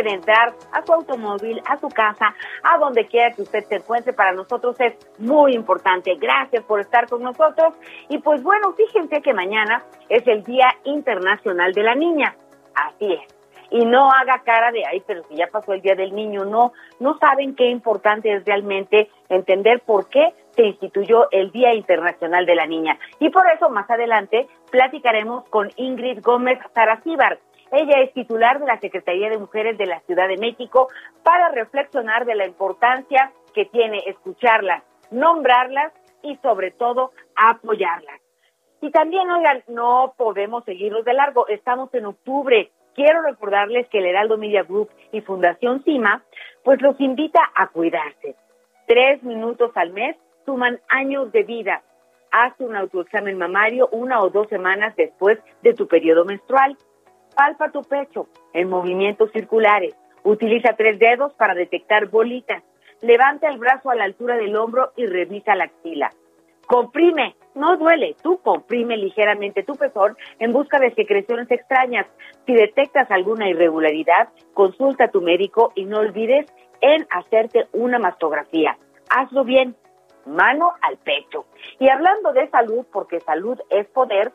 Permiten entrar a su automóvil, a su casa, a donde quiera que usted se encuentre. Para nosotros es muy importante. Gracias por estar con nosotros. Y pues bueno, fíjense que mañana es el Día Internacional de la Niña. Así es. Y no haga cara de, ay, pero si ya pasó el Día del Niño, no, no saben qué importante es realmente entender por qué se instituyó el Día Internacional de la Niña. Y por eso más adelante platicaremos con Ingrid Gómez Saracíbar. Ella es titular de la Secretaría de Mujeres de la Ciudad de México para reflexionar de la importancia que tiene escucharlas, nombrarlas y sobre todo apoyarlas. Y también, oigan, no podemos seguirnos de largo, estamos en octubre. Quiero recordarles que el Heraldo Media Group y Fundación CIMA, pues los invita a cuidarse. Tres minutos al mes suman años de vida. Haz un autoexamen mamario una o dos semanas después de tu periodo menstrual Palpa tu pecho en movimientos circulares. Utiliza tres dedos para detectar bolitas. Levanta el brazo a la altura del hombro y revisa la axila. Comprime, no duele, tú comprime ligeramente tu pezón en busca de secreciones extrañas. Si detectas alguna irregularidad, consulta a tu médico y no olvides en hacerte una mastografía. Hazlo bien, mano al pecho. Y hablando de salud, porque salud es poder,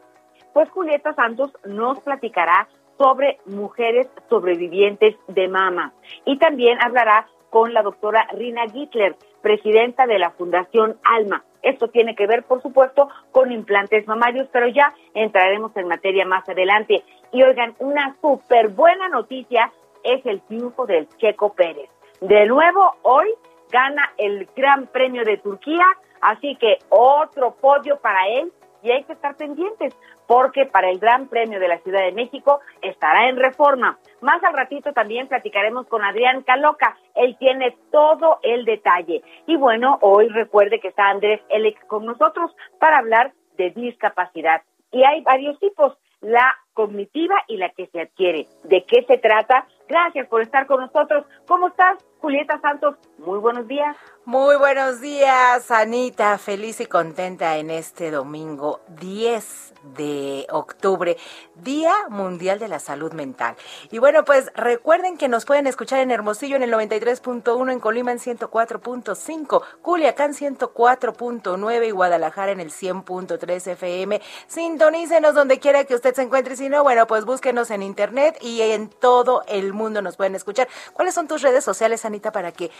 pues Julieta Santos nos platicará sobre mujeres sobrevivientes de mama. Y también hablará con la doctora Rina Gittler, presidenta de la Fundación Alma. Esto tiene que ver, por supuesto, con implantes mamarios, pero ya entraremos en materia más adelante. Y oigan, una súper buena noticia es el triunfo del Checo Pérez. De nuevo, hoy gana el Gran Premio de Turquía, así que otro podio para él y hay que estar pendientes porque para el Gran Premio de la Ciudad de México estará en reforma. Más al ratito también platicaremos con Adrián Caloca, él tiene todo el detalle. Y bueno, hoy recuerde que está Andrés Elex con nosotros para hablar de discapacidad. Y hay varios tipos, la cognitiva y la que se adquiere. ¿De qué se trata? Gracias por estar con nosotros. ¿Cómo estás, Julieta Santos? Muy buenos días. Muy buenos días, Anita. Feliz y contenta en este domingo 10 de octubre, Día Mundial de la Salud Mental. Y bueno, pues recuerden que nos pueden escuchar en Hermosillo en el 93.1, en Colima en 104.5, Culiacán 104.9 y Guadalajara en el 100.3 FM. Sintonícenos donde quiera que usted se encuentre. Si no, bueno, pues búsquenos en internet y en todo el mundo nos pueden escuchar. ¿Cuáles son tus redes sociales, Anita, para que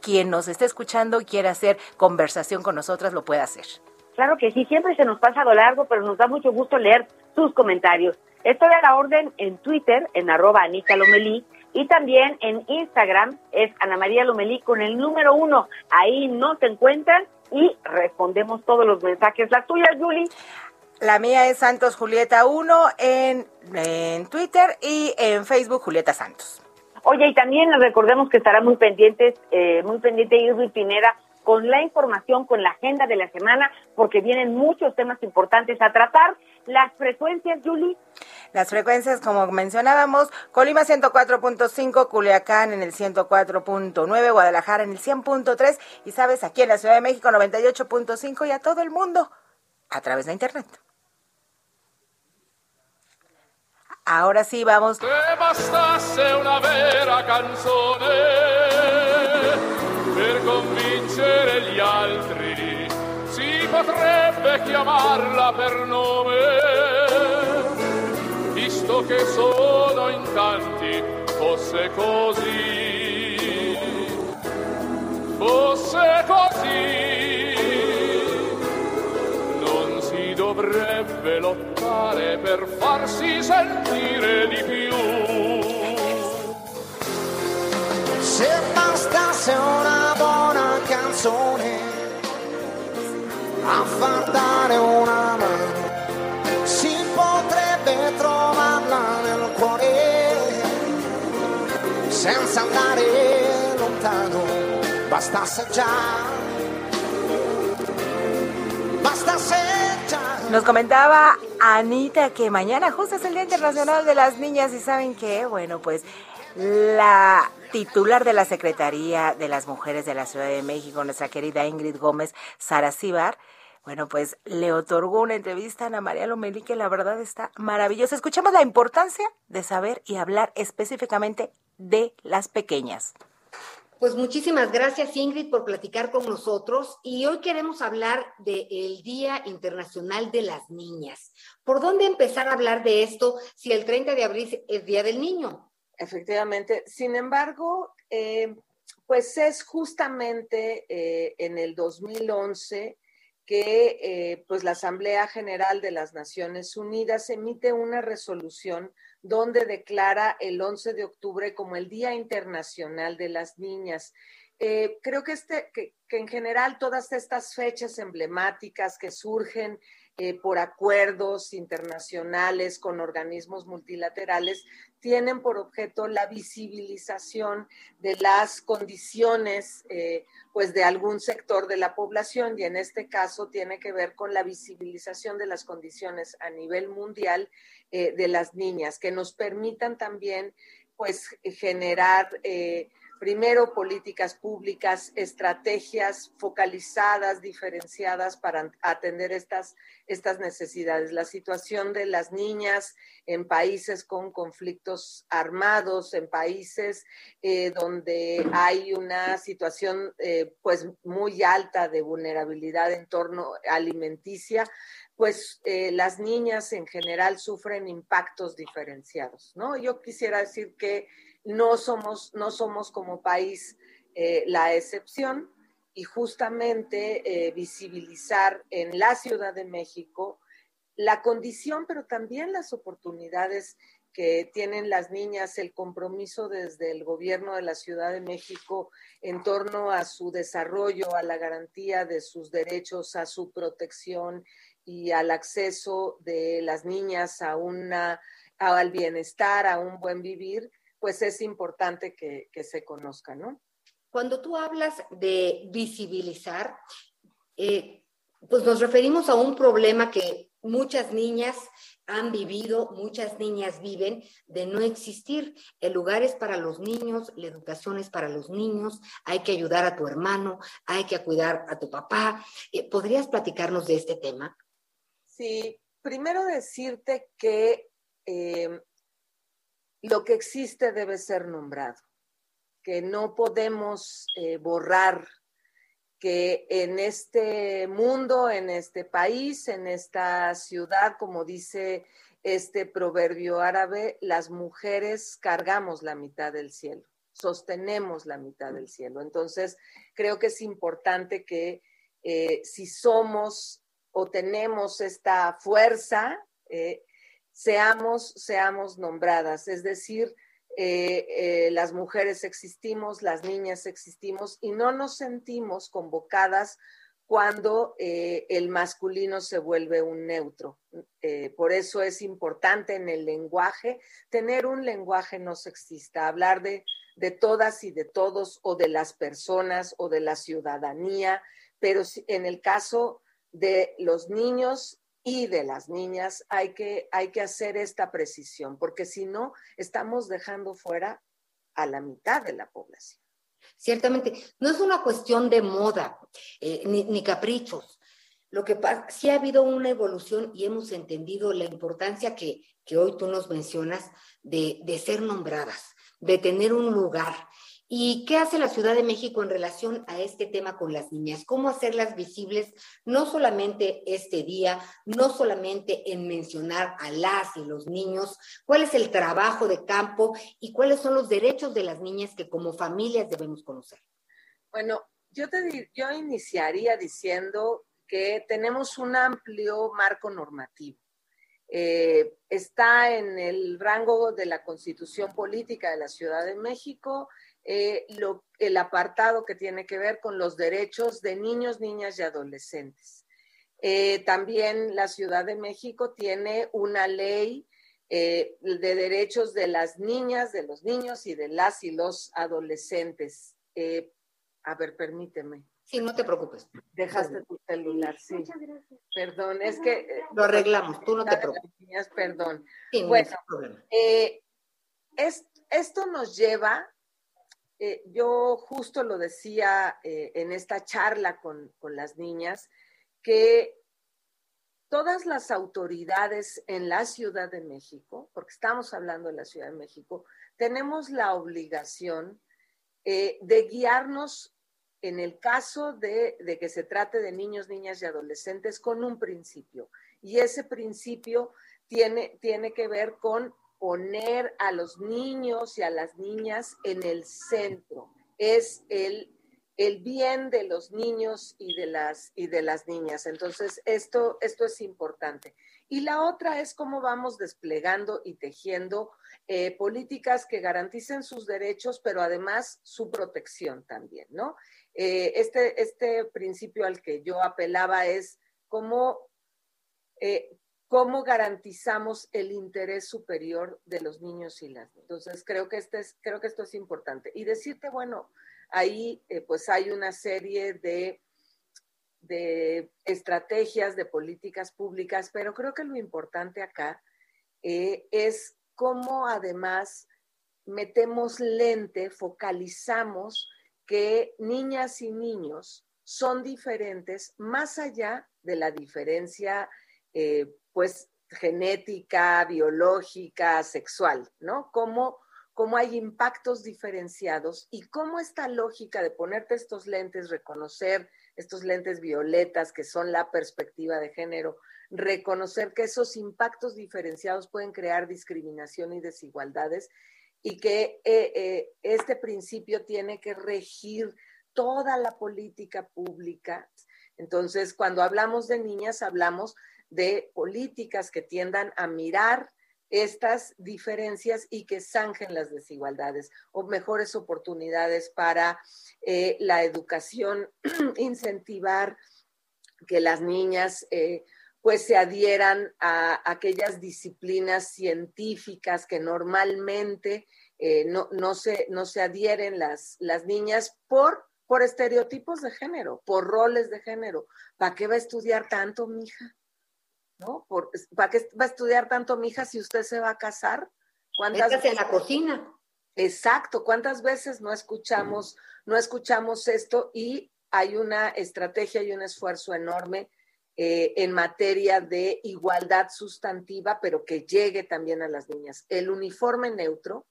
quien nos esté escuchando y quiera hacer conversación con nosotras lo pueda hacer? Claro que sí, siempre se nos pasa a lo largo, pero nos da mucho gusto leer sus comentarios. Estoy a la orden en Twitter, en arroba Anita Lomelí, y también en Instagram es Ana María Lomelí con el número uno. Ahí nos encuentran y respondemos todos los mensajes. La tuya, Julie. La mía es Santos Julieta 1 en, en Twitter y en Facebook Julieta Santos. Oye, y también recordemos que estará muy pendientes, eh, muy pendiente Irving Pineda con la información, con la agenda de la semana, porque vienen muchos temas importantes a tratar. Las frecuencias, Julie. Las frecuencias, como mencionábamos, Colima 104.5, Culiacán en el 104.9, Guadalajara en el 100.3 y, sabes, aquí en la Ciudad de México 98.5 y a todo el mundo a través de Internet. Ahora sí, vamos. una vera per convincere gli altri si potrebbe chiamarla per nome. Visto che sono in tanti fosse così fosse così non si dovrebbe lottare per farsi sentire di più. Se fosse una canzone a far dare una mano, si potrebbe trovarla nel cuore senza andare lontano, bastasse già, bastasse già. Nos comentaba Anita que mañana justo es el Día Internacional de las Niñas y saben qué, bueno, pues la titular de la Secretaría de las Mujeres de la Ciudad de México, nuestra querida Ingrid Gómez Saracibar, bueno, pues le otorgó una entrevista a Ana María Lomelí que la verdad está maravillosa. Escuchamos la importancia de saber y hablar específicamente de las pequeñas. Pues muchísimas gracias Ingrid por platicar con nosotros y hoy queremos hablar del Día Internacional de las Niñas. ¿Por dónde empezar a hablar de esto si el 30 de abril es Día del Niño? Efectivamente. Sin embargo, eh, pues es justamente eh, en el 2011 que eh, pues la Asamblea General de las Naciones Unidas emite una resolución donde declara el 11 de octubre como el Día Internacional de las Niñas. creo que, este, que, que en general todas estas fechas emblemáticas que surgen eh, por acuerdos internacionales con organismos multilaterales tienen por objeto la visibilización de las condiciones eh, pues de algún sector de la población y en este caso tiene que ver con la visibilización de las condiciones a nivel mundial eh, de las niñas que nos permitan también pues generar primero políticas públicas, estrategias focalizadas, diferenciadas para atender estas, estas necesidades. La situación de las niñas en países con conflictos armados, en países eh, donde hay una situación eh, pues muy alta de vulnerabilidad en torno alimenticia, pues eh, las niñas en general sufren impactos diferenciados, ¿no? Yo quisiera decir que no somos, no somos como país eh, la excepción. Y justamente eh, visibilizar en la Ciudad de México la condición, pero también las oportunidades que tienen las niñas, el compromiso desde el gobierno de la Ciudad de México en torno a su desarrollo, a la garantía de sus derechos, a su protección y al acceso de las niñas a una, al bienestar, a un buen vivir, pues es importante que, se conozca, ¿no? Cuando tú hablas de visibilizar, eh, pues nos referimos a un problema que muchas niñas han vivido, muchas niñas viven de no existir. El lugar es para los niños, la educación es para los niños, hay que ayudar a tu hermano, hay que cuidar a tu papá. Eh, ¿Podrías platicarnos de este tema? Sí, primero decirte que eh, lo que existe debe ser nombrado, que no podemos eh, borrar que en este mundo, en este país, en esta ciudad, como dice este proverbio árabe, las mujeres cargamos la mitad del cielo, sostenemos la mitad del cielo. Entonces, creo que es importante que eh, si somos o tenemos esta fuerza, eh, seamos, seamos nombradas, es decir, eh, eh, las mujeres existimos, las niñas existimos y no nos sentimos convocadas cuando eh, el masculino se vuelve un neutro. por eso es importante en el lenguaje tener un lenguaje no sexista, hablar de, de todas y de todos o de las personas o de la ciudadanía, pero en el caso de los niños y de las niñas hay que, hay que hacer esta precisión, porque si no, estamos dejando fuera a la mitad de la población. Ciertamente, no es una cuestión de moda eh, ni, caprichos. Lo que pasa, sí ha habido una evolución y hemos entendido la importancia que, que hoy tú nos mencionas de, de ser nombradas, de tener un lugar. ¿Y qué hace la Ciudad de México en relación a este tema con las niñas? ¿Cómo hacerlas visibles, no solamente este día, no solamente en mencionar a las y los niños, cuál es el trabajo de campo y cuáles son los derechos de las niñas que como familias debemos conocer? Bueno, yo, te, yo iniciaría diciendo que tenemos un amplio marco normativo. Eh, está en el rango de la constitución política de la Ciudad de México, eh, lo, el apartado que tiene que ver con los derechos de niños, niñas y adolescentes. Eh, también la Ciudad de México tiene una ley eh, de derechos de las niñas, de los niños y de las y los adolescentes. a ver, permíteme. Sí, no te preocupes. Dejaste tu celular, sí. Muchas gracias. Perdón, es que... Lo arreglamos, tú no te preocupes. Perdón. Sí, bueno, no es, esto nos lleva eh, yo justo lo decía eh, en esta charla con, con las niñas, que todas las autoridades en la Ciudad de México, porque estamos hablando de la Ciudad de México, tenemos la obligación eh, de guiarnos en el caso de, de, que se trate de niños, niñas y adolescentes con un principio. Y ese principio tiene, tiene que ver con poner a los niños y a las niñas en el centro. Es el, el bien de los niños y de las, y de las niñas. Entonces, esto, esto es importante. Y la otra es cómo vamos desplegando y tejiendo eh, políticas que garanticen sus derechos, pero además su protección también, ¿no? Eh, este, este principio al que yo apelaba es cómo eh, cómo garantizamos el interés superior de los niños y las Entonces, creo que, este es, creo que esto es importante. Y decirte, bueno, ahí eh, pues hay una serie de, de estrategias, de políticas públicas, pero creo que lo importante acá eh, es cómo además metemos lente, focalizamos que niñas y niños son diferentes más allá de la diferencia eh, pues genética, biológica, sexual, ¿no? Cómo, cómo hay impactos diferenciados y cómo esta lógica de ponerte estos lentes, reconocer estos lentes violetas que son la perspectiva de género, reconocer que esos impactos diferenciados pueden crear discriminación y desigualdades y que eh, eh, este principio tiene que regir toda la política pública. Entonces, cuando hablamos de niñas, hablamos de políticas que tiendan a mirar estas diferencias y que zanjen las desigualdades o mejores oportunidades para eh, la educación, incentivar que las niñas eh, pues se adhieran a aquellas disciplinas científicas que normalmente eh, no, no, se, no se adhieren las, las niñas por, por estereotipos de género, por roles de género. ¿Para qué va a estudiar tanto, mija? ¿No? ¿Para qué va a estudiar tanto mi hija si usted se va a casar? ¿Cuántas veces en la cocina? Exacto, ¿cuántas veces no escuchamos, no escuchamos esto y hay una estrategia y un esfuerzo enorme eh, en materia de igualdad sustantiva, pero que llegue también a las niñas. El uniforme neutro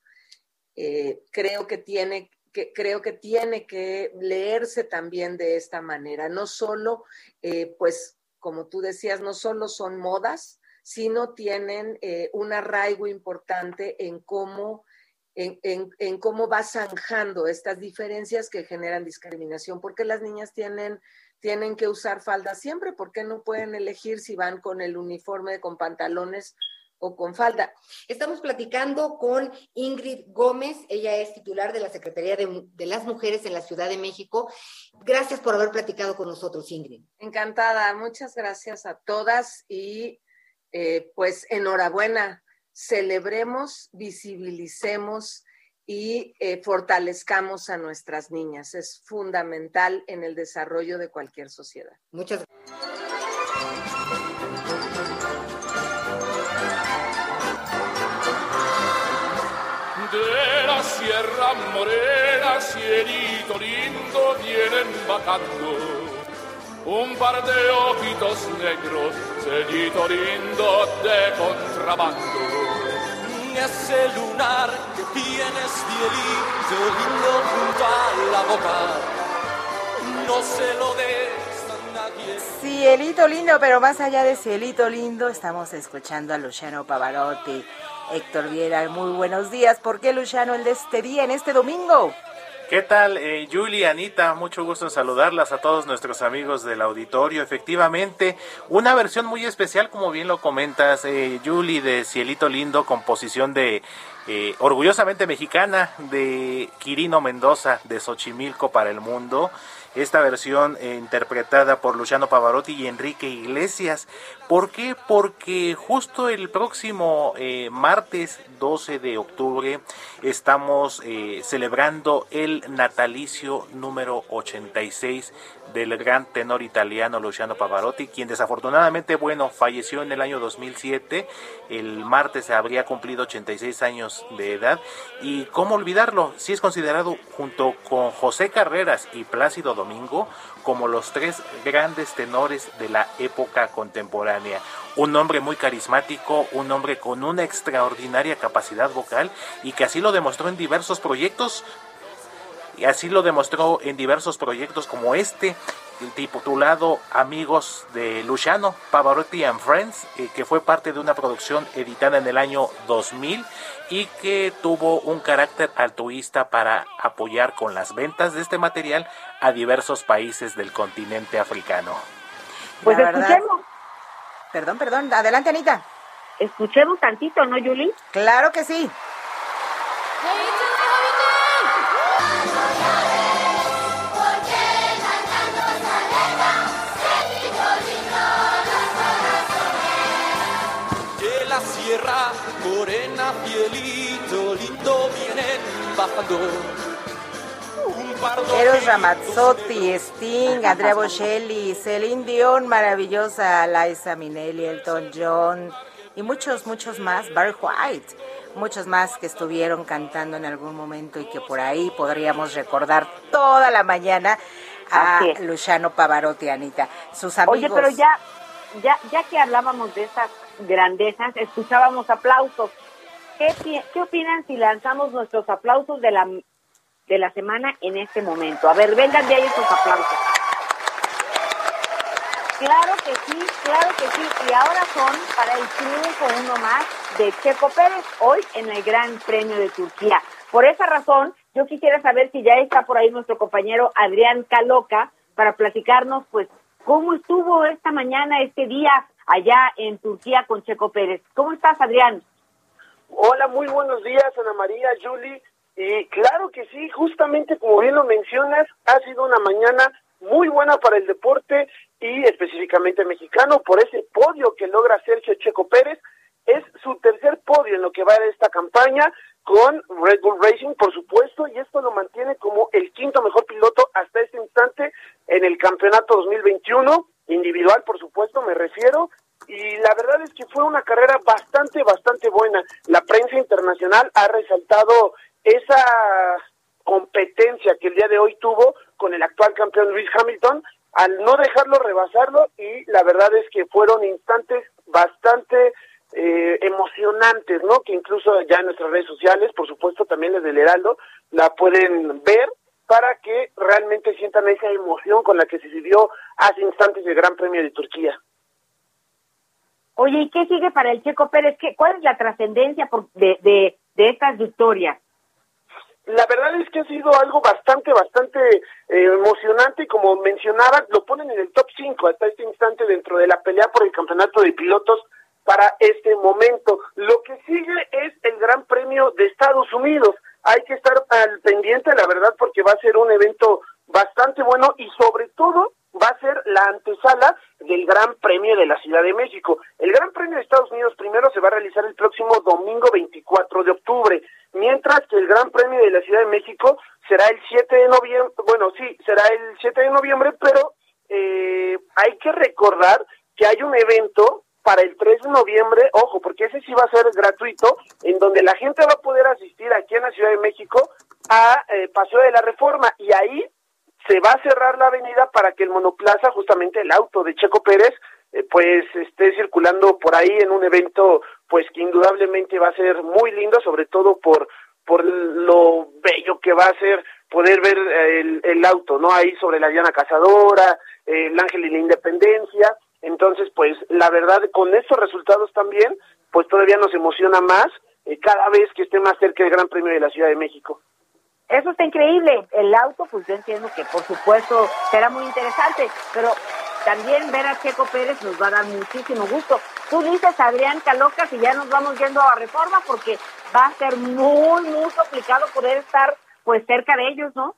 eh, creo que tiene que creo que tiene que leerse también de esta manera, no solo eh, pues como tú decías, no solo son modas, sino tienen eh, un arraigo importante en cómo, en, cómo va zanjando estas diferencias que generan discriminación. porque las niñas tienen, tienen que usar falda siempre? ¿Por qué no pueden elegir si van con el uniforme, con pantalones o con falda. Estamos platicando con Ingrid Gómez, ella es titular de la Secretaría de, las Mujeres en la Ciudad de México. Gracias por haber platicado con nosotros, Ingrid. Encantada, muchas gracias a todas y eh, pues enhorabuena, celebremos, visibilicemos y eh, fortalezcamos a nuestras niñas. Es fundamental en el desarrollo de cualquier sociedad. Muchas gracias. De la Sierra Morena, cielito lindo, vienen bajando un par de ojitos negros, cielito lindo de contrabando. Ese lunar que tienes, cielito lindo junto a la boca, no se lo des. Cielito lindo, pero más allá de cielito lindo, estamos escuchando a Luciano Pavarotti Héctor Viera, muy buenos días. ¿Por qué, Luciano, el de este día, en este domingo? ¿Qué tal, eh, Julie, Anita? Mucho gusto en saludarlas a todos nuestros amigos del auditorio. Efectivamente, una versión muy especial, como bien lo comentas, eh, Julie, de Cielito Lindo, composición de eh, orgullosamente mexicana de Quirino Mendoza, de Xochimilco para el mundo esta versión eh, interpretada por Luciano Pavarotti y Enrique Iglesias. ¿Por qué? Porque justo el próximo eh, martes 12 de octubre estamos eh, celebrando el natalicio número 86 del gran tenor italiano Luciano Pavarotti, quien desafortunadamente, bueno, falleció en el año 2007. El martes habría cumplido 86 años de edad. Y cómo olvidarlo, si es considerado junto con José Carreras y Plácido Domingo como los tres grandes tenores de la época contemporánea. Un hombre muy carismático, un hombre con una extraordinaria capacidad vocal y que así lo demostró en diversos proyectos y así lo demostró en diversos proyectos como este, titulado Amigos de Luciano, Pavarotti and Friends, eh, que fue parte de una producción editada en el año 2000 y que tuvo un carácter altruista para apoyar con las ventas de este material a diversos países del continente africano. Pues escuchemos. Perdón, perdón, adelante Anita. Escuchemos tantito, ¿no, Yuli? Claro que sí. Morena, pielito lindo, vienen bajando. Eros Ramazzotti, Sting, Andrea Bocelli, Celine Dion, maravillosa, Liza Minnelli, Elton John y muchos, muchos más, Barry White, muchos más que estuvieron cantando en algún momento y que por ahí podríamos recordar toda la mañana a Luciano Pavarotti, Anita. Sus amigos. Oye, pero ya, ya, ya que hablábamos de esas grandezas, escuchábamos aplausos. ¿Qué, ¿Qué opinan si lanzamos nuestros aplausos de la, de la semana en este momento? A ver, vengan de ahí esos aplausos. Claro que sí, claro que sí. Y ahora son para el triunfo uno más de Checo Pérez, hoy en el Gran Premio de Turquía. Por esa razón, yo quisiera saber si ya está por ahí nuestro compañero Adrián Caloca para platicarnos, pues, cómo estuvo esta mañana, este día, allá en Turquía con Checo Pérez. ¿Cómo estás, Adrián? Hola, muy buenos días, Ana María, Julie. Y claro que sí, justamente como bien lo mencionas, ha sido una mañana muy buena para el deporte y específicamente mexicano por ese podio que logra Sergio Checo Pérez. Es su tercer podio en lo que va de esta campaña con Red Bull Racing, por supuesto, y esto lo mantiene como el quinto mejor piloto hasta este instante en el campeonato 2021 individual, por supuesto, me refiero, y la verdad es que fue una carrera bastante, bastante buena. La prensa internacional ha resaltado esa competencia que el día de hoy tuvo con el actual campeón Luis Hamilton, al no dejarlo rebasarlo, y la verdad es que fueron instantes bastante eh, emocionantes, ¿no? Que incluso ya en nuestras redes sociales, por supuesto, también desde el Heraldo, la pueden ver para que realmente sientan esa emoción con la que se vivió hace instantes el Gran Premio de Turquía. Oye, ¿y qué sigue para el Checo Pérez? ¿Qué, ¿Cuál es la trascendencia de, de, de estas victorias? La verdad es que ha sido algo bastante, bastante eh, emocionante y como mencionaba, lo ponen en el top 5 hasta este instante dentro de la pelea por el campeonato de pilotos para este momento. Lo que sigue es el Gran Premio de Estados Unidos. Hay que estar al pendiente, la verdad, porque va a ser un evento bastante bueno y sobre todo va a ser la antesala del Gran Premio de la Ciudad de México. El Gran Premio de Estados Unidos primero se va a realizar el próximo domingo 24 de octubre, mientras que el Gran Premio de la Ciudad de México será el 7 de noviembre, bueno, sí, será el 7 de noviembre, pero eh, hay que recordar que hay un evento para el 3 de noviembre, ojo, porque ese sí va a ser gratuito, en donde la gente va a poder asistir aquí en la Ciudad de México a eh, Paseo de la Reforma y ahí se va a cerrar la avenida para que el monoplaza, justamente el auto de Checo Pérez, eh, pues esté circulando por ahí en un evento pues que indudablemente va a ser muy lindo, sobre todo por por lo bello que va a ser poder ver eh, el, el auto, ¿no? Ahí sobre la Diana Cazadora, el Ángel y la Independencia, entonces, pues la verdad, con estos resultados también, pues todavía nos emociona más eh, cada vez que esté más cerca el Gran Premio de la Ciudad de México. Eso está increíble. El auto, pues yo entiendo que por supuesto será muy interesante, pero también ver a Checo Pérez nos va a dar muchísimo gusto. Tú dices Adrián Calocas y ya nos vamos yendo a reforma porque va a ser muy, muy complicado poder estar pues cerca de ellos, ¿no?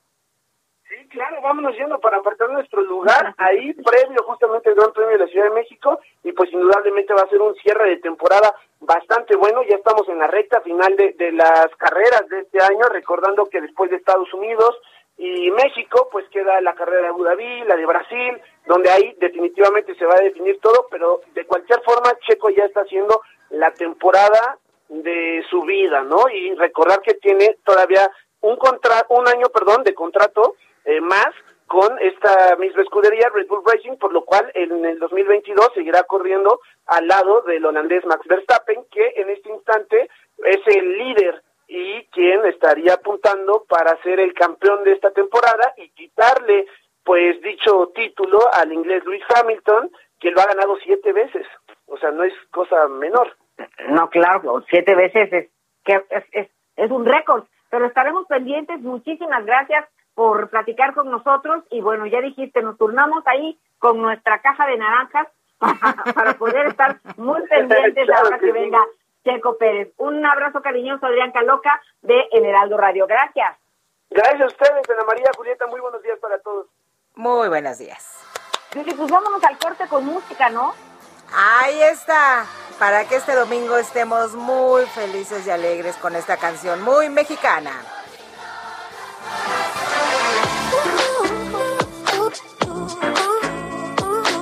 Sí, claro, vámonos yendo para apartar nuestro lugar ahí previo justamente al Gran Premio de la Ciudad de México y pues indudablemente va a ser un cierre de temporada bastante bueno, ya estamos en la recta final de, de las carreras de este año, recordando que después de Estados Unidos y México pues queda la carrera de Abu Dhabi, la de Brasil, donde ahí definitivamente se va a definir todo, pero de cualquier forma Checo ya está haciendo la temporada de su vida, ¿no? Y recordar que tiene todavía un contra un año, perdón, de contrato eh, más con esta misma escudería Red Bull Racing, por lo cual en el 2022 seguirá corriendo al lado del holandés Max Verstappen, que en este instante es el líder y quien estaría apuntando para ser el campeón de esta temporada y quitarle pues dicho título al inglés Lewis Hamilton, que lo ha ganado siete veces. O sea, no es cosa menor. No, claro, siete veces es, que es, es, es un récord, pero estaremos pendientes. Muchísimas gracias por platicar con nosotros y bueno, ya dijiste, nos turnamos ahí con nuestra caja de naranjas para, para poder estar muy pendientes Claro ahora que que sí. venga Checo Pérez. Un abrazo cariñoso, Adrián Caloca, de El Heraldo Radio. Gracias. Gracias a ustedes, Ana María, Julieta, muy buenos días para todos. Muy buenos días. Yuli, pues vámonos al corte con música, ¿no? Ahí está, para que este domingo estemos muy felices y alegres con esta canción muy mexicana.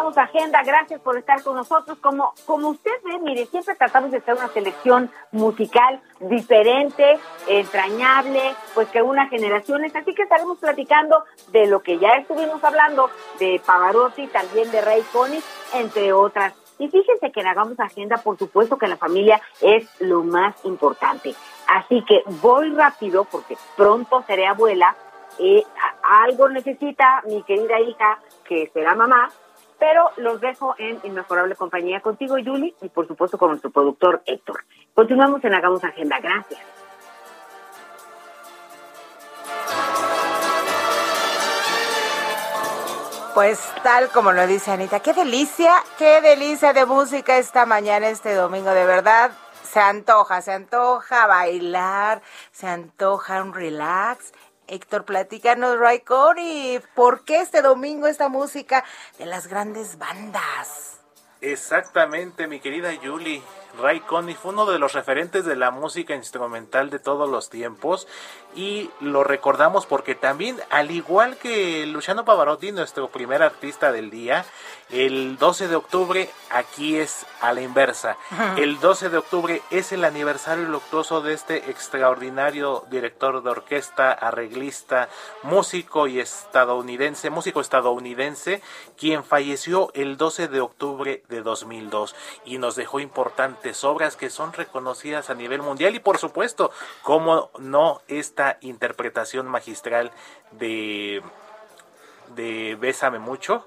Hagamos Agenda. Gracias por estar con nosotros. Como, como usted ve, mire, siempre tratamos de hacer una selección musical diferente, entrañable, pues que una generaciones. Así que estaremos platicando de lo que ya estuvimos hablando, de Pavarotti, también de Ray Connick, entre otras. Y fíjense que en Hagamos Agenda, por supuesto que la familia es lo más importante. Así que voy rápido porque pronto seré abuela eh, algo necesita mi querida hija, que será mamá, pero los dejo en inmejorable compañía contigo, Yuli, y por supuesto con nuestro productor Héctor. Continuamos en Hagamos Agenda. Gracias. Pues tal como lo dice Anita, qué delicia, qué delicia de música esta mañana, este domingo, de verdad. Se antoja, se antoja bailar, se antoja un relax. Héctor, platícanos, Ray Conniff, ¿por qué este domingo esta música de las grandes bandas? Exactamente, mi querida Julie. Ray Conniff fue uno de los referentes de la música instrumental de todos los tiempos y lo recordamos porque también, al igual que Luciano Pavarotti, nuestro primer artista del día, el 12 de octubre aquí es a la inversa. El 12 de octubre es el aniversario luctuoso de este extraordinario director de orquesta, arreglista, músico y estadounidense, músico estadounidense, quien falleció el 12 de octubre de 2002 y nos dejó obras que son reconocidas a nivel mundial y por supuesto, como no esta interpretación magistral de de Bésame mucho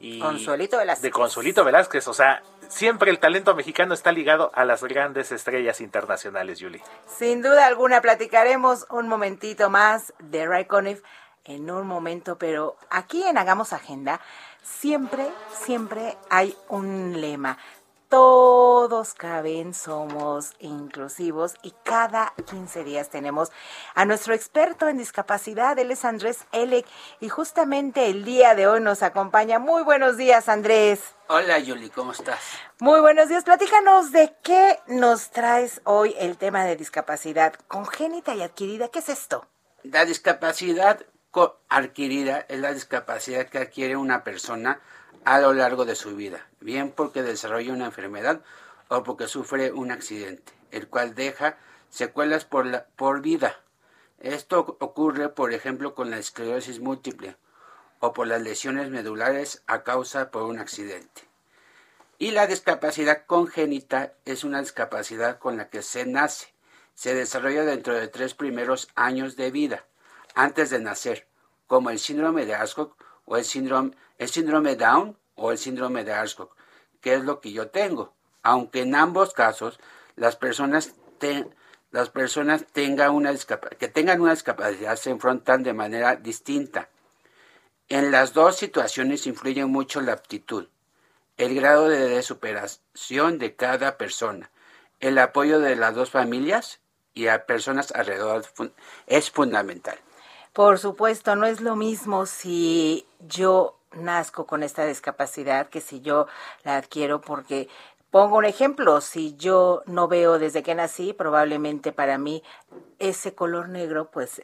y Consuelito Velázquez. de Consuelito Velázquez, o sea, siempre el talento mexicano está ligado a las grandes estrellas internacionales, Yuli. Sin duda alguna platicaremos un momentito más de Ray Conniff en un momento, pero aquí en Hagamos Agenda siempre, siempre hay un lema todos caben, somos inclusivos y cada 15 días tenemos a nuestro experto en discapacidad, él es Andrés Elec y justamente el día de hoy nos acompaña. Muy buenos días, Andrés. Hola, Yuli, ¿cómo estás? Muy buenos días. Platícanos de qué nos traes hoy el tema de discapacidad congénita y adquirida. ¿Qué es esto? La discapacidad adquirida es la discapacidad que adquiere una persona a lo largo de su vida, bien porque desarrolla una enfermedad o porque sufre un accidente, el cual deja secuelas por, la, por vida. Esto ocurre, por ejemplo, con la esclerosis múltiple o por las lesiones medulares a causa por un accidente. Y la discapacidad congénita es una discapacidad con la que se nace. Se desarrolla dentro de tres primeros años de vida, antes de nacer, como el síndrome de Ascot o el síndrome, el síndrome Down o el síndrome de Ascot, que es lo que yo tengo. Aunque en ambos casos las personas, las personas tengan una que tengan una discapacidad se enfrentan de manera distinta. En las dos situaciones influye mucho la aptitud, el grado de superación de cada persona, el apoyo de las dos familias y a personas alrededor es fundamental. Por supuesto, no es lo mismo si yo nazco con esta discapacidad que si yo la adquiero porque Pongo un ejemplo, si yo no veo desde que nací, probablemente para mí ese color negro pues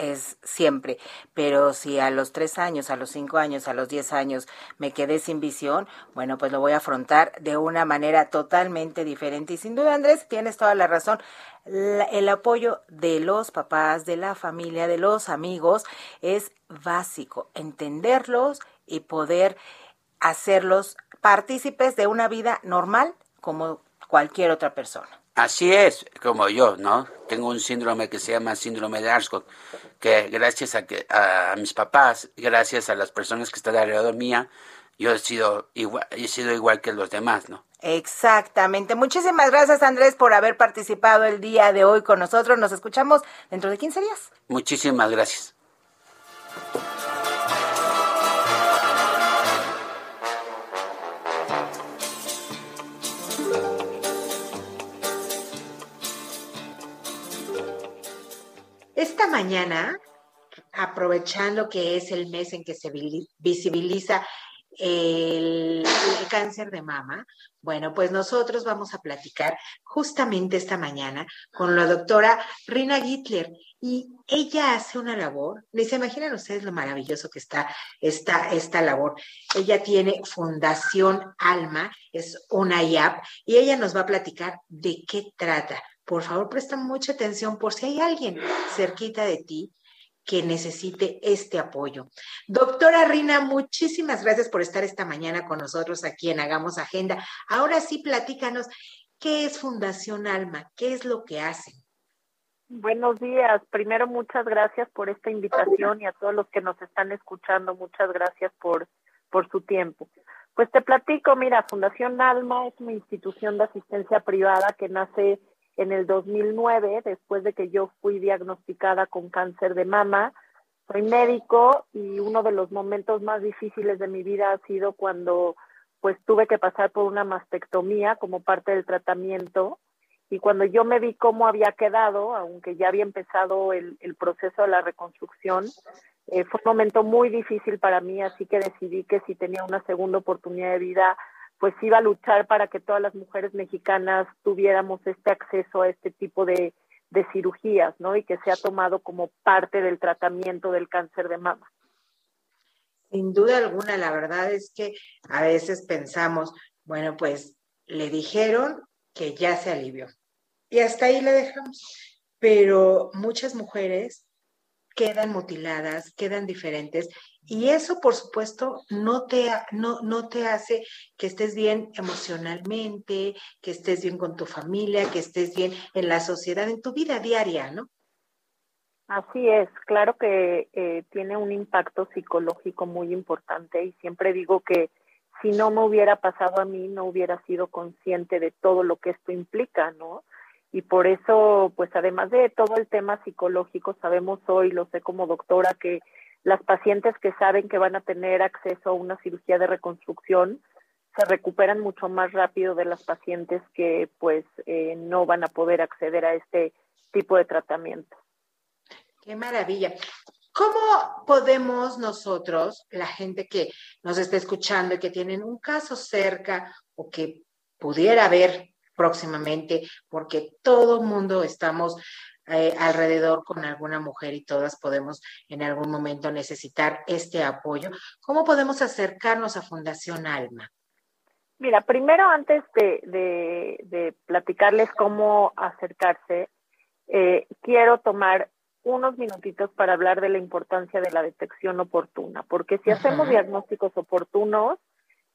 es siempre, pero si a los tres años, a los cinco años, a los diez años me quedé sin visión, bueno, pues lo voy a afrontar de una manera totalmente diferente. Y sin duda, Andrés, tienes toda la razón el apoyo de los papás, de la familia, de los amigos es básico. Entenderlos y poder hacerlos partícipes de una vida normal como cualquier otra persona. Así es, como yo, ¿no? Tengo un síndrome que se llama síndrome de Arscott, que gracias a, que, a mis papás, gracias a las personas que están alrededor mía, yo he sido igual, he sido igual que los demás, ¿no? Exactamente. Muchísimas gracias, Andrés, por haber participado el día de hoy con nosotros. Nos escuchamos dentro de 15 días. Muchísimas gracias. Esta mañana, aprovechando que es el mes en que se visibiliza el, cáncer de mama, bueno, pues nosotros vamos a platicar justamente esta mañana con la doctora Rina Gittler y ella hace una labor, ni se imaginan ustedes lo maravilloso que está esta, esta labor. Ella tiene Fundación Alma, es una IAP, y ella nos va a platicar de qué trata. Por favor, presta mucha atención por si hay alguien cerquita de ti que necesite este apoyo. Doctora Rina, muchísimas gracias por estar esta mañana con nosotros aquí en Hagamos Agenda. Ahora sí, platícanos, ¿qué es Fundación Alma? ¿Qué es lo que hacen? Buenos días. Primero, muchas gracias por esta invitación y a todos los que nos están escuchando, muchas gracias por, por su tiempo. Pues te platico, mira, Fundación Alma es una institución de asistencia privada que nace en el 2009, después de que yo fui diagnosticada con cáncer de mama. Soy médico y uno de los momentos más difíciles de mi vida ha sido cuando pues tuve que pasar por una mastectomía como parte del tratamiento y cuando yo me vi cómo había quedado, aunque ya había empezado el, proceso de la reconstrucción, eh, fue un momento muy difícil para mí, así que decidí que si tenía una segunda oportunidad de vida pues iba a luchar para que todas las mujeres mexicanas tuviéramos este acceso a este tipo de, cirugías, ¿no? Y que sea tomado como parte del tratamiento del cáncer de mama. Sin duda alguna, la verdad es que a veces pensamos, bueno, pues le dijeron que ya se alivió. Y hasta ahí le dejamos. Pero muchas mujeres quedan mutiladas, quedan diferentes y eso, por supuesto, no te, no, no te hace que estés bien emocionalmente, que estés bien con tu familia, que estés bien en la sociedad, en tu vida diaria, ¿no? Así es, claro que eh, tiene un impacto psicológico muy importante y siempre digo que si no me hubiera pasado a mí, no hubiera sido consciente de todo lo que esto implica, ¿no? Y por eso, pues además de todo el tema psicológico, sabemos hoy, lo sé como doctora, que las pacientes que saben que van a tener acceso a una cirugía de reconstrucción se recuperan mucho más rápido de las pacientes que pues eh, no van a poder acceder a este tipo de tratamiento. Qué maravilla. ¿Cómo podemos nosotros, la gente que nos está escuchando y que tienen un caso cerca o que pudiera haber próximamente, porque todo mundo estamos eh, alrededor con alguna mujer y todas podemos en algún momento necesitar este apoyo. ¿Cómo podemos acercarnos a Fundación Alma? Mira, primero antes de, platicarles cómo acercarse, eh, quiero tomar unos minutitos para hablar de la importancia de la detección oportuna, porque si hacemos diagnósticos oportunos,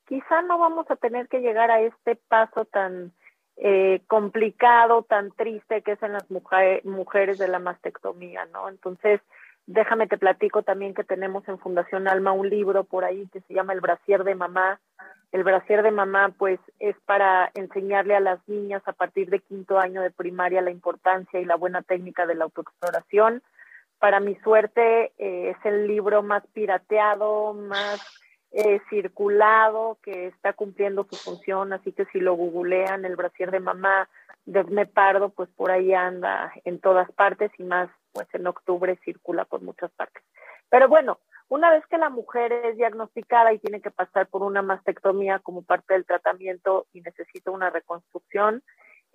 quizá no vamos a tener que llegar a este paso tan eh, complicado, tan triste que es en las mujeres de la mastectomía, ¿no? Entonces, déjame te platico también que tenemos en Fundación Alma un libro por ahí que se llama El brasier de mamá. El brasier de mamá, pues, es para enseñarle a las niñas a partir de quinto año de primaria la importancia y la buena técnica de la autoexploración. Para mi suerte, eh, es el libro más pirateado, más eh, circulado que está cumpliendo su función, así que si lo googlean, el brasier de mamá de Pardo, pues por ahí anda en todas partes y más, pues en octubre circula por muchas partes. Pero bueno, una vez que la mujer es diagnosticada y tiene que pasar por una mastectomía como parte del tratamiento y necesita una reconstrucción,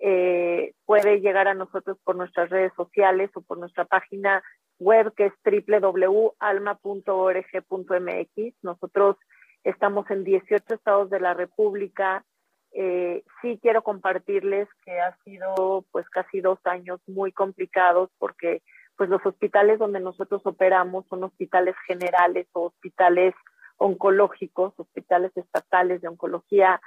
eh, puede llegar a nosotros por nuestras redes sociales o por nuestra página web que es www.alma.org.mx. Nosotros estamos en 18 estados de la República. Eh, sí quiero compartirles que ha sido pues casi dos años muy complicados porque pues los hospitales donde nosotros operamos son hospitales generales o hospitales oncológicos, hospitales estatales de oncología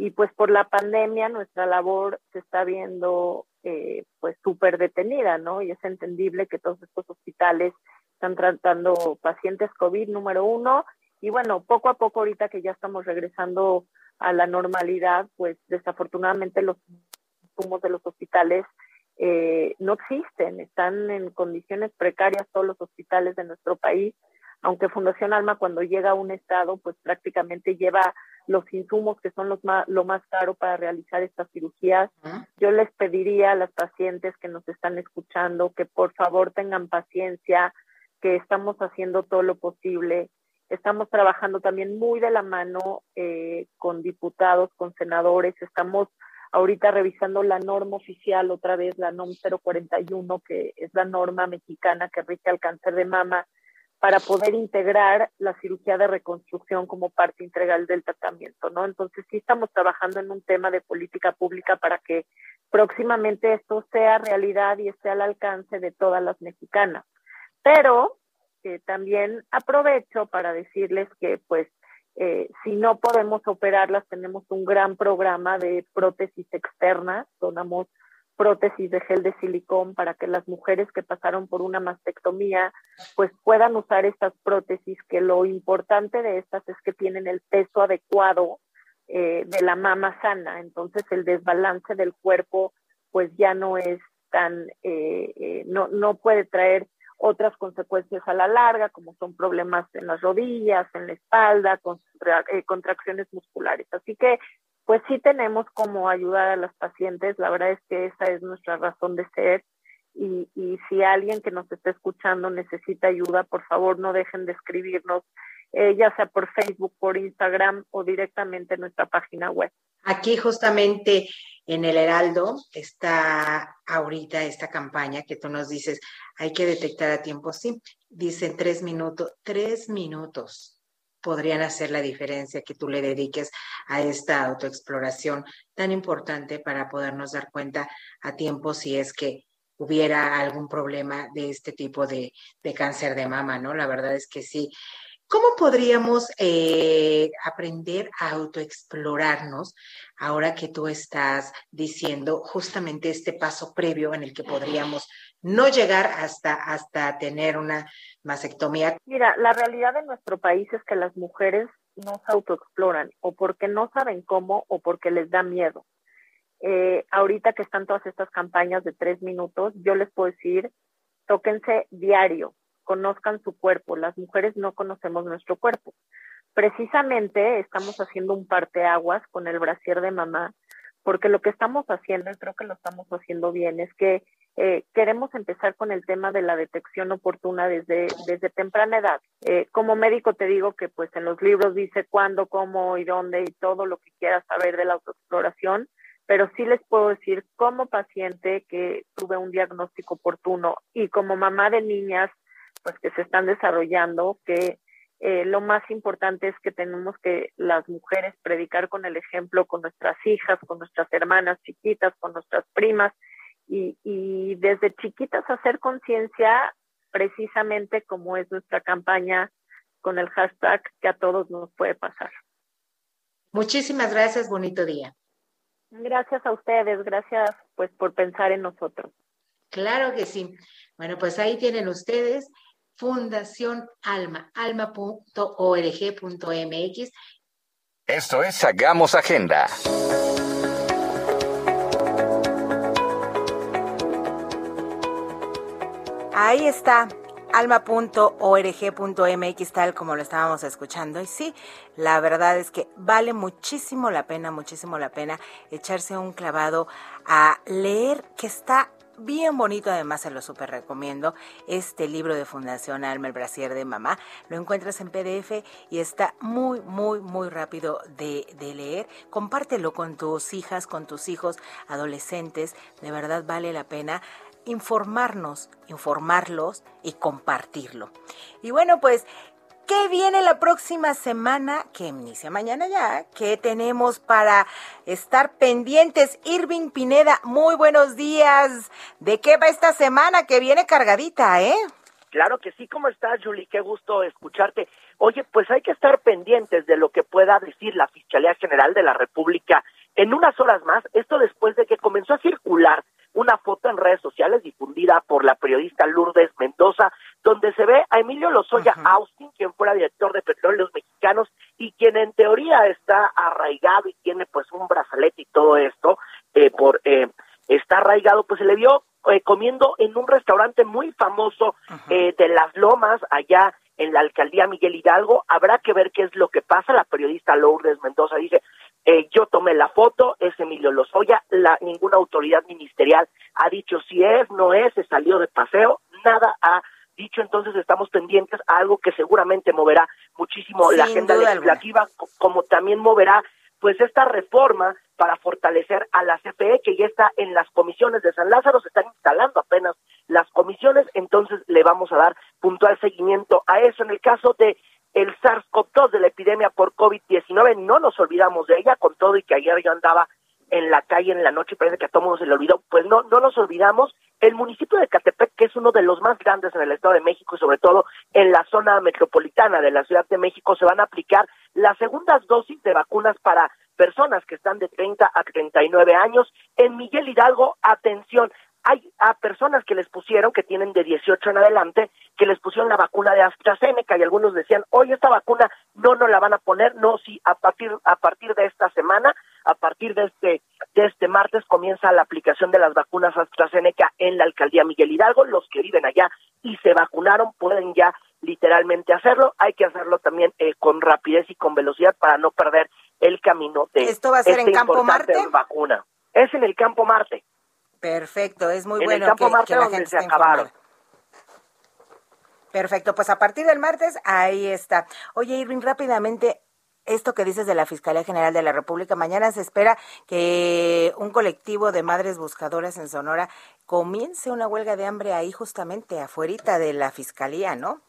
y pues por la pandemia nuestra labor se está viendo eh, pues súper detenida, ¿no? Y es entendible que todos estos hospitales están tratando pacientes COVID número uno y bueno, poco a poco ahorita que ya estamos regresando a la normalidad, pues desafortunadamente los insumos de los hospitales eh, no existen, están en condiciones precarias todos los hospitales de nuestro país, aunque Fundación Alma cuando llega a un estado, pues prácticamente lleva los insumos que son los más, lo más caro para realizar estas cirugías. Yo les pediría a las pacientes que nos están escuchando que por favor tengan paciencia, que estamos haciendo todo lo posible. Estamos trabajando también muy de la mano eh, con diputados, con senadores. Estamos ahorita revisando la norma oficial, otra vez la NOM 041, que es la norma mexicana que rige al cáncer de mama para poder integrar la cirugía de reconstrucción como parte integral del tratamiento, ¿no? Entonces sí estamos trabajando en un tema de política pública para que próximamente esto sea realidad y esté al alcance de todas las mexicanas. Pero eh, también aprovecho para decirles que pues eh, si no podemos operarlas, tenemos un gran programa de prótesis externas, donamos prótesis de gel de silicón para que las mujeres que pasaron por una mastectomía pues puedan usar estas prótesis, que lo importante de estas es que tienen el peso adecuado eh, de la mama sana, entonces el desbalance del cuerpo pues ya no es tan, eh, eh, no, no puede traer otras consecuencias a la larga, como son problemas en las rodillas, en la espalda, contracciones musculares. Así que pues sí tenemos como ayudar a las pacientes, la verdad es que esa es nuestra razón de ser y, si alguien que nos está escuchando necesita ayuda, por favor no dejen de escribirnos, eh, ya sea por Facebook, por Instagram o directamente en nuestra página web. Aquí justamente en el Heraldo está ahorita esta campaña que tú nos dices, hay que detectar a tiempo, sí, dicen tres minutos, tres minutos podrían hacer la diferencia que tú le dediques a esta autoexploración tan importante para podernos dar cuenta a tiempo si es que hubiera algún problema de este tipo de, cáncer de mama, ¿no? La verdad es que sí. ¿Cómo podríamos eh, aprender a autoexplorarnos ahora que tú estás diciendo justamente este paso previo en el que podríamos no llegar hasta, hasta tener una mastectomía? Mira, la realidad de nuestro país es que las mujeres no se autoexploran o porque no saben cómo o porque les da miedo. Eh, ahorita que están todas estas campañas de tres minutos, yo les puedo decir, tóquense diario, conozcan su cuerpo. Las mujeres no conocemos nuestro cuerpo. Precisamente estamos haciendo un parteaguas con el brasier de mamá, porque lo que estamos haciendo, y creo que lo estamos haciendo bien, es que eh, queremos empezar con el tema de la detección oportuna desde, desde temprana edad. Eh, como médico te digo que pues en los libros dice cuándo, cómo y dónde y todo lo que quieras saber de la autoexploración, pero sí les puedo decir como paciente que tuve un diagnóstico oportuno y como mamá de niñas pues que se están desarrollando, que eh, lo más importante es que tenemos que las mujeres predicar con el ejemplo con nuestras hijas, con nuestras hermanas chiquitas, con nuestras primas y, y desde chiquitas hacer conciencia precisamente como es nuestra campaña con el hashtag que a todos nos puede pasar. Muchísimas gracias, bonito día. Gracias a ustedes, gracias pues por pensar en nosotros. Claro que sí. Bueno, pues ahí tienen ustedes Fundación Alma, alma.org.mx. Esto es Hagamos Agenda. Ahí está, alma.org.mx tal como lo estábamos escuchando. Y sí, la verdad es que vale muchísimo la pena, muchísimo la pena echarse un clavado a leer que está bien bonito, además se lo súper recomiendo, este libro de Fundación Alma, el brasier de mamá. Lo encuentras en PDF y está muy, muy, muy rápido de, de leer. Compártelo con tus hijas, con tus hijos, adolescentes, de verdad vale la pena informarnos, informarlos y compartirlo. Y bueno, pues ¿Qué viene la próxima semana? Que inicia mañana ya. ¿Qué tenemos para estar pendientes? Irving Pineda, muy buenos días. ¿De qué va esta semana que viene cargadita, eh? Claro que sí, ¿cómo estás, Julie? Qué gusto escucharte. Oye, pues hay que estar pendientes de lo que pueda decir la Fiscalía General de la República en unas horas más, esto después de que comenzó a circular una foto en redes sociales difundida por la periodista Lourdes Mendoza, donde se ve a Emilio Lozoya Austin, quien fuera director de Petróleos Mexicanos y quien en teoría está arraigado y tiene pues un brazalete y todo esto, eh, por eh, está arraigado, pues se le vio eh, comiendo en un restaurante muy famoso eh, de Las Lomas, allá en la alcaldía Miguel Hidalgo. Habrá que ver qué es lo que pasa. La periodista Lourdes Mendoza dice, eh, yo tomé la foto, es Emilio Lozoya, la, ninguna autoridad ministerial ha dicho si es, no es, se salió de paseo, nada ha dicho, entonces estamos pendientes a algo que seguramente moverá muchísimo la agenda legislativa, como también moverá pues esta reforma para fortalecer a la CFE que ya está en las comisiones de San Lázaro, se están instalando apenas las comisiones, entonces le vamos a dar puntual seguimiento a eso. En el caso de el SARS-CoV-2 de la epidemia por COVID-19, no nos olvidamos de ella, con todo y que ayer yo andaba en la calle en la noche, parece que a todo mundo se le olvidó, pues no, no nos olvidamos, el municipio de Catepec, que es uno de los más grandes en el Estado de México y sobre todo en la zona metropolitana de la Ciudad de México, se van a aplicar las segundas dosis de vacunas para personas que están de 30 a 39 años. En Miguel Hidalgo, atención, a personas que les pusieron, que tienen de 18 en adelante, que les pusieron la vacuna de AstraZeneca y algunos decían, oye, esta vacuna no nos la van a poner, no, sí, a partir, a partir de esta semana, a partir de este, de este martes comienza la aplicación de las vacunas AstraZeneca en la alcaldía Miguel Hidalgo, los que viven allá y se vacunaron pueden ya literalmente hacerlo, hay que hacerlo también eh, con rapidez y con velocidad para no perder el camino de ¿Esto va a ser en Campo Marte? vacuna. Es en el Campo Marte. Perfecto, es muy en bueno el Campo que, Marte que la donde gente se acabaron. informada. Perfecto, pues a partir del martes ahí está. Oye, Irving, rápidamente, esto que dices de la Fiscalía General de la República, mañana se espera que un colectivo de madres buscadoras en Sonora comience una huelga de hambre ahí justamente afuerita de la Fiscalía, ¿no?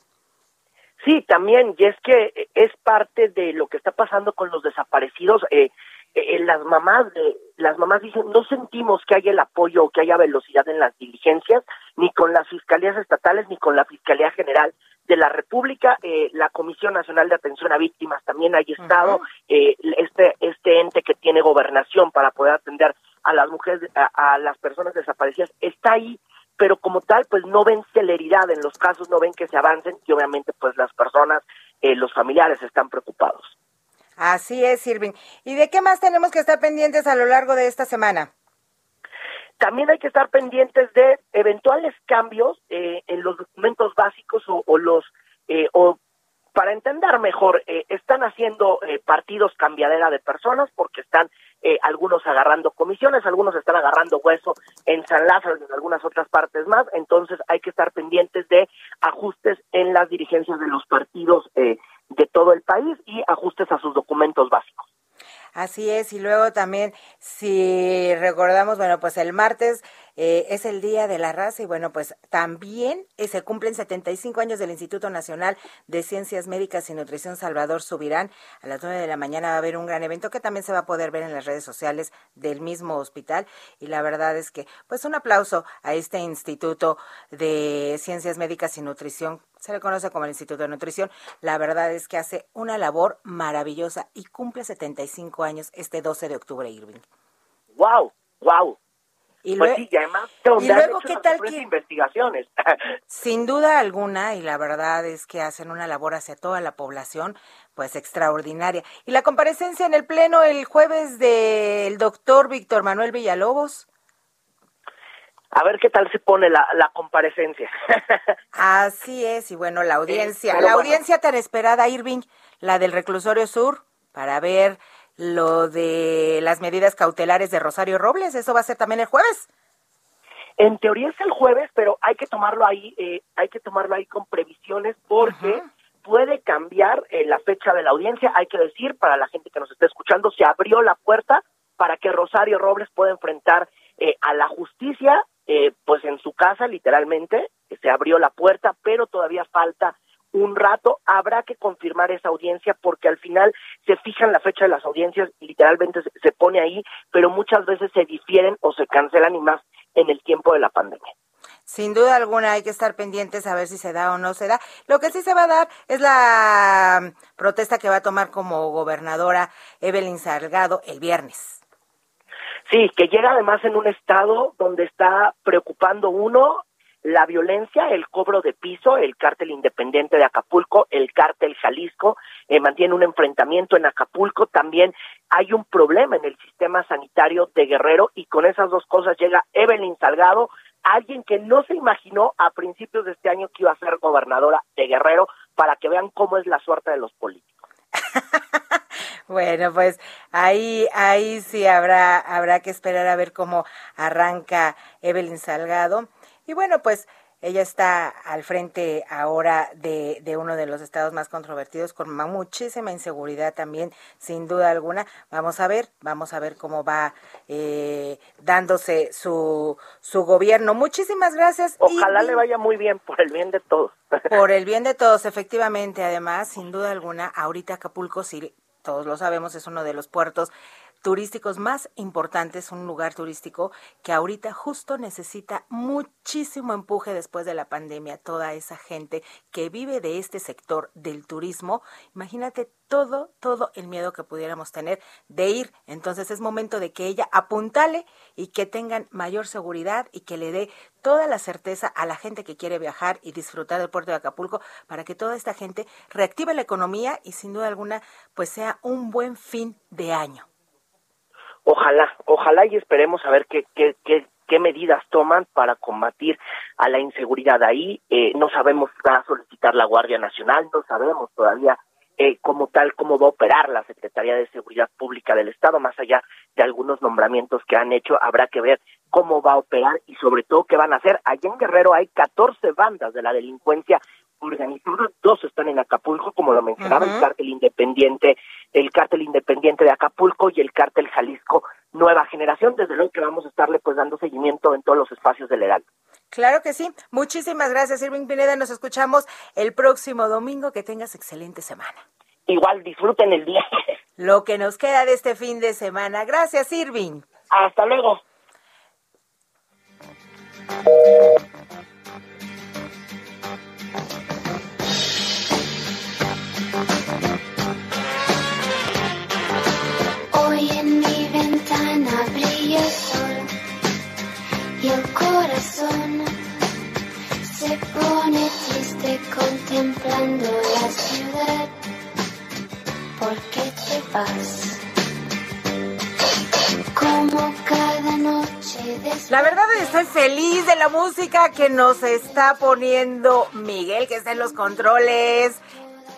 Sí, también, y es que es parte de lo que está pasando con los desaparecidos. Eh, eh, las mamás de las mamás dicen no sentimos que haya el apoyo o que haya velocidad en las diligencias ni con las fiscalías estatales ni con la fiscalía general de la República. Eh, la Comisión Nacional de Atención a Víctimas también hay estado. Eh, este este ente que tiene gobernación para poder atender a las mujeres a, a las personas desaparecidas está ahí pero como tal pues no ven celeridad en los casos no ven que se avancen y obviamente pues las personas eh, los familiares están preocupados Así es, Irving. ¿Y de qué más tenemos que estar pendientes a lo largo de esta semana? también hay que estar pendientes de eventuales cambios eh, en los documentos básicos o, o los eh, o para entender mejor, eh, están haciendo eh, partidos cambiadera de personas porque están eh, algunos agarrando comisiones, algunos están agarrando hueso en San Lázaro y en algunas otras partes más, entonces hay que estar pendientes de ajustes en las dirigencias de los partidos eh, de todo el país y ajustes a sus documentos básicos. Así es, y luego también, si recordamos, bueno, pues el martes eh, es el Día de la Raza y bueno, pues también eh, se cumplen 75 años del Instituto Nacional de Ciencias Médicas y Nutrición Salvador Subirán. A las 9 de la mañana va a haber un gran evento que también se va a poder ver en las redes sociales del mismo hospital y la verdad es que, pues un aplauso a este Instituto de Ciencias Médicas y Nutrición se le conoce como el Instituto de Nutrición. La verdad es que hace una labor maravillosa y cumple 75 años este 12 de octubre, Irving. ¡Wow! ¡Wow! Y, Pues lue- sí, y además, y luego, ¿qué tal que- investigaciones. Sin duda alguna, y la verdad es que hacen una labor hacia toda la población, pues extraordinaria. Y la comparecencia en el Pleno el jueves del doctor Víctor Manuel Villalobos. A ver qué tal se pone la, la comparecencia. Así es, y bueno, la audiencia, la bueno. audiencia tan esperada, Irving, la del reclusorio sur, para ver lo de las medidas cautelares de Rosario Robles, eso va a ser también el jueves. En teoría es el jueves, pero hay que tomarlo ahí, eh, hay que tomarlo ahí con previsiones porque puede cambiar eh, la fecha de la audiencia. Hay que decir para la gente que nos está escuchando, se abrió la puerta para que Rosario Robles pueda enfrentar eh, a la justicia, eh, pues en su casa, literalmente, se abrió la puerta, pero todavía falta un rato. Habrá que confirmar esa audiencia porque al final se fijan la fecha de las audiencias y literalmente se, pone ahí, pero muchas veces se difieren o se cancelan y más en el tiempo de la pandemia. Sin duda alguna hay que estar pendientes a ver si se da o no se da. Lo que sí se va a dar es la mm, protesta que va a tomar como gobernadora Evelyn Salgado el viernes. Sí, que llega además en un estado donde está preocupando uno la violencia, el cobro de piso, el cártel independiente de Acapulco, el cártel Jalisco, eh, mantiene un enfrentamiento en Acapulco, también hay un problema en el sistema sanitario de Guerrero y con esas dos cosas llega Evelyn Salgado, alguien que no se imaginó a principios de este año que iba a ser gobernadora de Guerrero, para que vean cómo es la suerte de los políticos. Bueno, pues ahí, ahí sí habrá, habrá que esperar a ver cómo arranca Evelyn Salgado. Y bueno, pues ella está al frente ahora de, de uno de los estados más controvertidos, con ma- muchísima inseguridad también, sin duda alguna. Vamos a ver, vamos a ver cómo va eh, dándose su, su gobierno. Muchísimas gracias. Ojalá le vaya muy bien por el bien de todos. Por el bien de todos, efectivamente. Además, sin duda alguna, ahorita Acapulco, sí, todos lo sabemos, es uno de los puertos turísticos más importantes, un lugar turístico que ahorita justo necesita muchísimo empuje después de la pandemia. Toda esa gente que vive de este sector del turismo, imagínate todo, todo el miedo que pudiéramos tener de ir. Entonces es momento de que ella apuntale y que tengan mayor seguridad y que le dé toda la certeza a la gente que quiere viajar y disfrutar del puerto de Acapulco para que toda esta gente reactive la economía y sin duda alguna pues sea un buen fin de año. Ojalá, ojalá y esperemos a ver qué, qué, qué, qué medidas toman para combatir a la inseguridad ahí. Eh, no sabemos si va a solicitar la Guardia Nacional, no sabemos todavía eh, como tal cómo va a operar la Secretaría de Seguridad Pública del Estado, más allá de algunos nombramientos que han hecho, habrá que ver cómo va a operar y sobre todo qué van a hacer. Allá en Guerrero hay 14 bandas de la delincuencia organizada, dos están en Acapulco, como lo mencionaba, el cártel independiente, el cártel independiente de Acapulco y el cártel Jalisco Nueva Generación, desde luego que vamos a estarle pues dando seguimiento en todos los espacios del Heraldo. Claro que sí. Muchísimas gracias, Irving Pineda. Nos escuchamos el próximo domingo. Que tengas excelente semana. Igual disfruten el día. Lo que nos queda de este fin de semana. Gracias, Irving. Hasta luego. Contemplando la ciudad. ¿Por qué te vas? Como cada noche La verdad estoy feliz de la música que nos está poniendo Miguel, que está en los controles,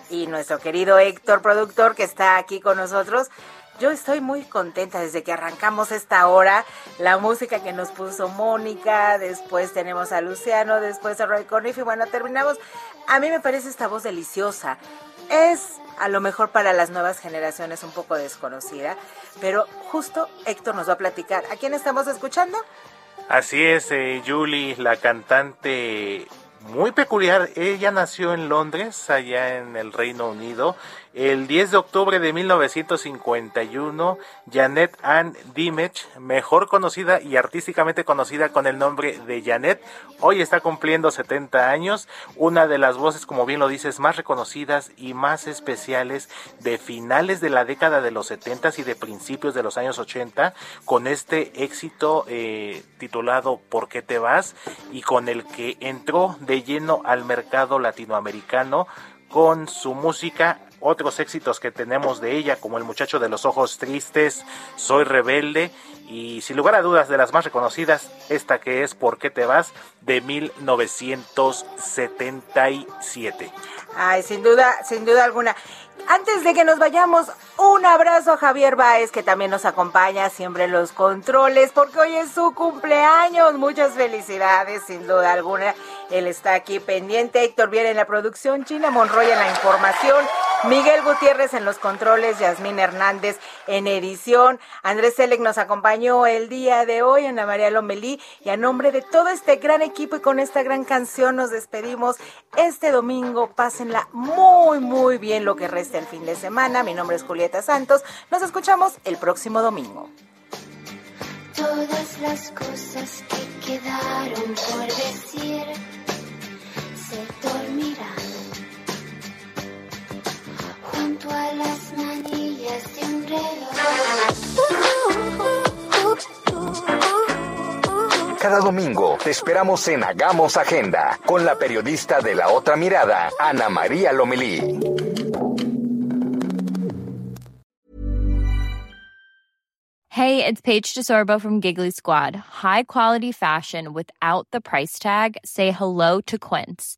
y nuestro querido Héctor, productor, que está aquí con nosotros. Yo estoy muy contenta desde que arrancamos esta hora, la música que nos puso Mónica, después tenemos a Luciano, después a Roy Conniff y bueno, terminamos. A mí me parece esta voz deliciosa. Es a lo mejor para las nuevas generaciones un poco desconocida, pero justo Héctor nos va a platicar. ¿A quién estamos escuchando? Así es, eh, Julie, la cantante muy peculiar. Ella nació en Londres, allá en el Reino Unido, el 10 de octubre de 1951, Janet Ann Dimech, mejor conocida y artísticamente conocida con el nombre de Janet, hoy está cumpliendo 70 años, una de las voces, como bien lo dices, más reconocidas y más especiales de finales de la década de los 70 y de principios de los años 80, con este éxito eh, titulado ¿Por qué te vas? y con el que entró de lleno al mercado latinoamericano con su música otros éxitos que tenemos de ella, como El muchacho de los ojos tristes, Soy rebelde y sin lugar a dudas de las más reconocidas, esta que es ¿Por qué te vas? de 1977. Ay, sin duda, sin duda alguna. Antes de que nos vayamos, un abrazo a Javier Baez, que también nos acompaña siempre en los controles, porque hoy es su cumpleaños. Muchas felicidades, sin duda alguna. Él está aquí pendiente. Héctor viene en la producción, China Monroy en la información, Miguel Gutiérrez en los controles, Yasmín Hernández en edición. Andrés Selec nos acompañó el día de hoy, Ana María Lomelí, y a nombre de todo este gran equipo y con esta gran canción nos despedimos este domingo. Pásenla muy, muy bien lo que resta el fin de semana. Mi nombre es Julieta Santos. Nos escuchamos el próximo domingo. Todas las cosas que quedaron por decir se dormirán junto a las manillas de un Cada domingo te esperamos en Hagamos Agenda con la periodista de la otra mirada, Ana María Lomelí. Hey, it's Paige DeSorbo from Giggly Squad. High quality fashion without the price tag. Say hello to Quince.